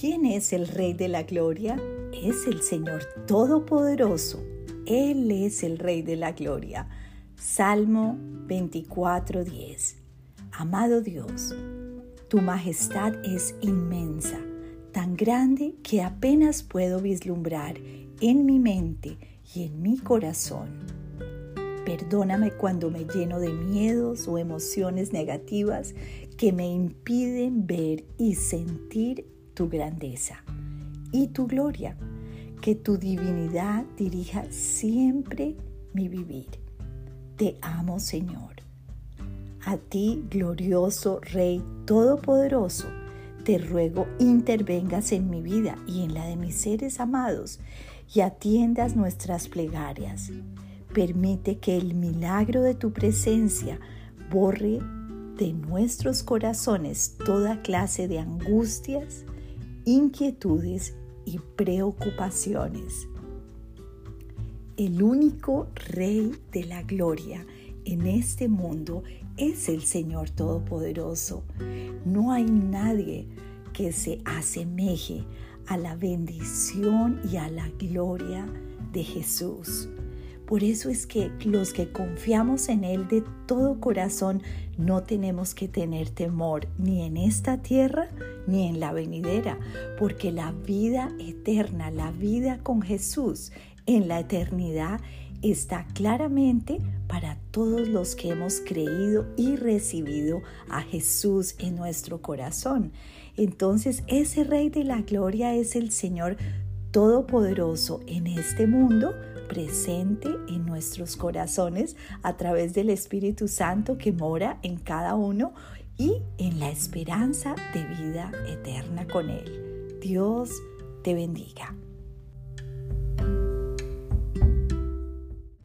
es el Rey de la Gloria? Es el Señor Todopoderoso. Él es el Rey de la Gloria. Salmo 24:10. Amado Dios, tu majestad es inmensa, tan grande que apenas puedo vislumbrar en mi mente y en mi corazón. Perdóname cuando me lleno de miedos o emociones negativas que me impiden ver y sentir tu grandeza y tu gloria. Que tu divinidad dirija siempre mi vivir. Te amo, Señor. A ti, glorioso Rey Todopoderoso, te ruego intervengas en mi vida y en la de mis seres amados y atiendas nuestras plegarias. Permite que el milagro de tu presencia borre de nuestros corazones toda clase de angustias, inquietudes y preocupaciones. El único Rey de la Gloria en este mundo es el Señor Todopoderoso. No hay nadie que se asemeje a la bendición y a la gloria de Jesús. Por eso es que los que confiamos en Él de todo corazón no tenemos que tener temor ni en esta tierra ni en la venidera, porque la vida eterna, la vida con Jesús en la eternidad está claramente para todos los que hemos creído y recibido a Jesús en nuestro corazón. Entonces ese Rey de la Gloria es el Señor Todopoderoso en este mundo, presente en nuestros corazones a través del Espíritu Santo que mora en cada uno y en la esperanza de vida eterna con Él. Dios te bendiga.